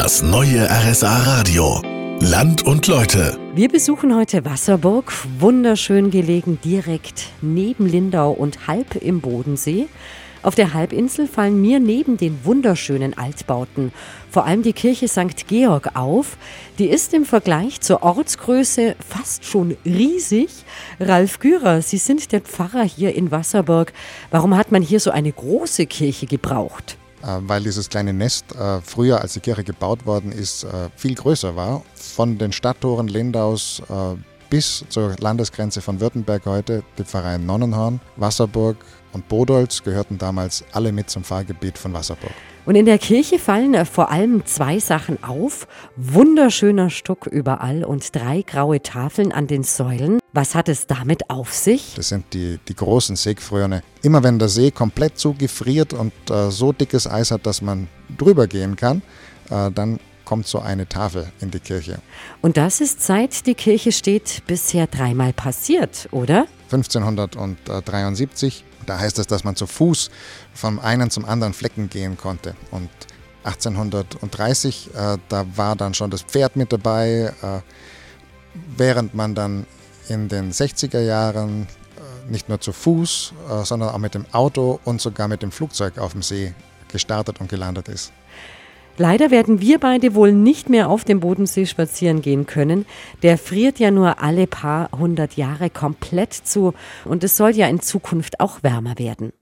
Das neue RSA Radio. Land und Leute. Wir besuchen heute Wasserburg, wunderschön gelegen direkt neben Lindau und halb im Bodensee. Auf der Halbinsel fallen mir neben den wunderschönen Altbauten vor allem die Kirche St. Georg auf. Die ist im Vergleich zur Ortsgröße fast schon riesig. Ralf Gürer, Sie sind der Pfarrer hier in Wasserburg. Warum hat man hier so eine große Kirche gebraucht? Äh, weil dieses kleine Nest äh, früher, als die Kirche gebaut worden ist, äh, viel größer war. Von den Stadttoren Lindaus bis zur Landesgrenze von Württemberg heute, die Pfarreien Nonnenhorn, Wasserburg und Bodolz gehörten damals alle mit zum Pfarrgebiet von Wasserburg. Und in der Kirche fallen äh, vor allem zwei Sachen auf. Wunderschöner Stuck überall und drei graue Tafeln an den Säulen. Was hat es damit auf sich? Das sind die, die großen Seegefrorene. Immer wenn der See komplett zugefriert und äh, so dickes Eis hat, dass man drüber gehen kann, äh, dann kommt so eine Tafel in die Kirche. Und das ist seit die Kirche steht bisher dreimal passiert, oder? 1573. Da heißt es, dass man zu Fuß vom einen zum anderen Flecken gehen konnte. Und 1830, äh, da war dann schon das Pferd mit dabei, äh, während man dann in den 60er Jahren äh, nicht nur zu Fuß, äh, sondern auch mit dem Auto und sogar mit dem Flugzeug auf dem See gestartet und gelandet ist. Leider werden wir beide wohl nicht mehr auf dem Bodensee spazieren gehen können. Der friert ja nur alle paar hundert Jahre komplett zu und es soll ja in Zukunft auch wärmer werden.